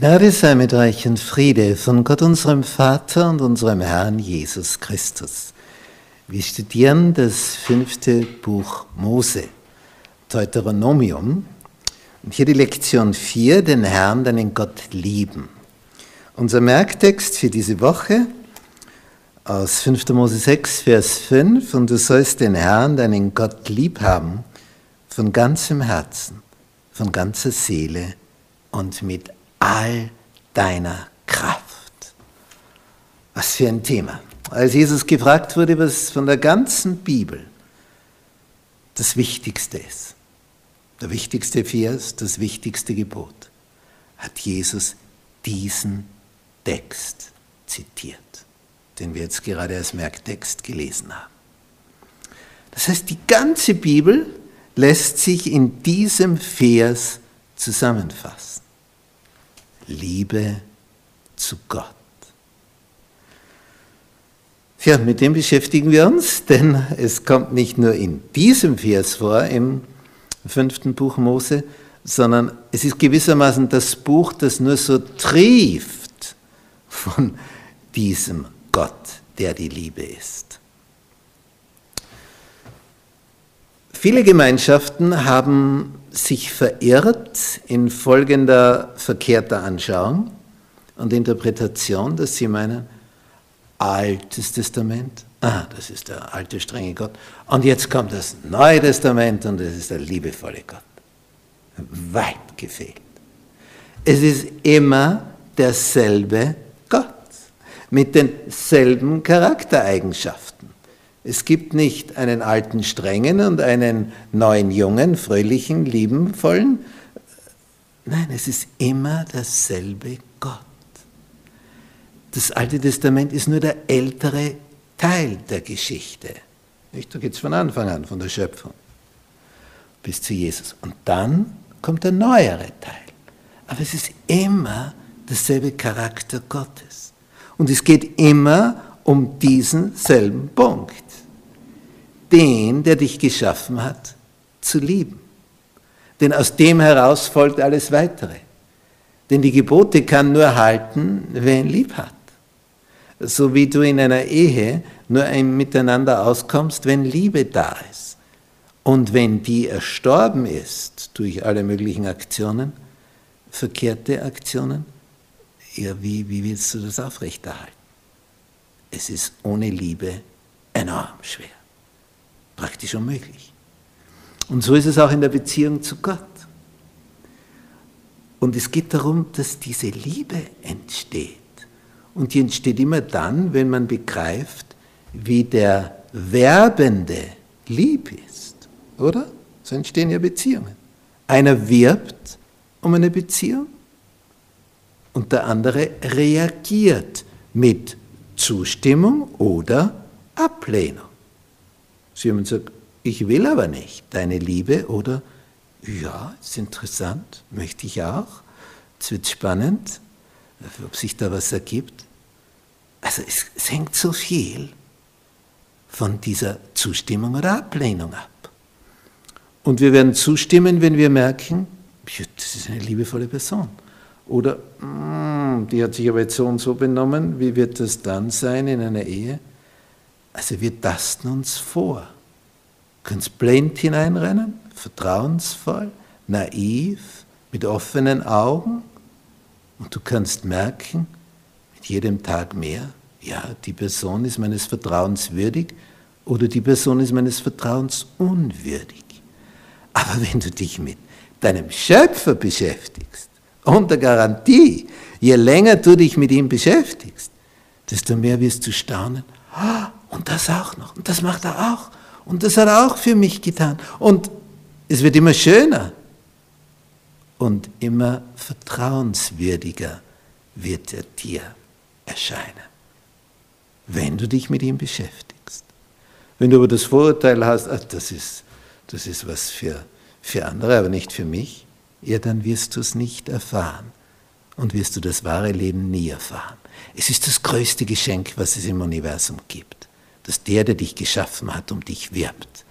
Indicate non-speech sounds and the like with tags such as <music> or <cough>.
Gnade sei mit euch und Friede von Gott unserem Vater und unserem Herrn Jesus Christus. Wir studieren das fünfte Buch Mose, Deuteronomium. Und hier die Lektion 4, den Herrn, deinen Gott lieben. Unser Merktext für diese Woche aus 5. Mose 6, Vers 5. Und du sollst den Herrn, deinen Gott lieb haben, von ganzem Herzen, von ganzer Seele und mit all deiner Kraft. Was für ein Thema. Als Jesus gefragt wurde, was von der ganzen Bibel das Wichtigste ist, der wichtigste Vers, das wichtigste Gebot, hat Jesus diesen Text zitiert, den wir jetzt gerade als Merktext gelesen haben. Das heißt, die ganze Bibel lässt sich in diesem Vers zusammenfassen. Liebe zu Gott. Ja, mit dem beschäftigen wir uns, <laughs> denn es kommt nicht nur in diesem Vers vor, im fünften Buch Mose, sondern es ist gewissermaßen das Buch, das nur so trieft von diesem Gott, der die Liebe ist. Viele Gemeinschaften haben sich verirrt in folgender verkehrter Anschauung und Interpretation, dass sie meinen, Altes Testament, ah, das ist der alte strenge Gott, und jetzt kommt das Neue Testament und das ist der liebevolle Gott. Weit gefehlt. Es ist immer derselbe Gott mit denselben Charaktereigenschaften. Es gibt nicht einen alten Strengen und einen neuen Jungen, fröhlichen, liebenvollen. Nein, es ist immer derselbe Gott. Das Alte Testament ist nur der ältere Teil der Geschichte. Da geht es von Anfang an, von der Schöpfung bis zu Jesus. Und dann kommt der neuere Teil. Aber es ist immer derselbe Charakter Gottes. Und es geht immer um diesen selben Punkt den, der dich geschaffen hat, zu lieben. Denn aus dem heraus folgt alles Weitere. Denn die Gebote kann nur halten, wer ihn lieb hat. So wie du in einer Ehe nur ein Miteinander auskommst, wenn Liebe da ist. Und wenn die erstorben ist durch alle möglichen Aktionen, verkehrte Aktionen, ja, wie, wie willst du das aufrechterhalten? Es ist ohne Liebe enorm schwer praktisch unmöglich. Und so ist es auch in der Beziehung zu Gott. Und es geht darum, dass diese Liebe entsteht. Und die entsteht immer dann, wenn man begreift, wie der Werbende lieb ist. Oder? So entstehen ja Beziehungen. Einer wirbt um eine Beziehung und der andere reagiert mit Zustimmung oder Ablehnung. Sie haben gesagt, ich will aber nicht deine Liebe oder ja, ist interessant, möchte ich auch. Es wird spannend, ob sich da was ergibt. Also es, es hängt so viel von dieser Zustimmung oder Ablehnung ab. Und wir werden zustimmen, wenn wir merken, das ist eine liebevolle Person. Oder hm, die hat sich aber jetzt so und so benommen, wie wird das dann sein in einer Ehe? Also wir tasten uns vor. Kannst blind hineinrennen, vertrauensvoll, naiv, mit offenen Augen und du kannst merken, mit jedem Tag mehr, ja, die Person ist meines Vertrauens würdig oder die Person ist meines Vertrauens unwürdig. Aber wenn du dich mit deinem Schöpfer beschäftigst, unter Garantie, je länger du dich mit ihm beschäftigst, desto mehr wirst du staunen. Ah, und das auch noch. Und das macht er auch. Und das hat er auch für mich getan. Und es wird immer schöner. Und immer vertrauenswürdiger wird er dir erscheinen, wenn du dich mit ihm beschäftigst. Wenn du aber das Vorurteil hast, ach, das, ist, das ist was für, für andere, aber nicht für mich, ja, dann wirst du es nicht erfahren und wirst du das wahre Leben nie erfahren. Es ist das größte Geschenk, was es im Universum gibt, dass der, der dich geschaffen hat, um dich wirbt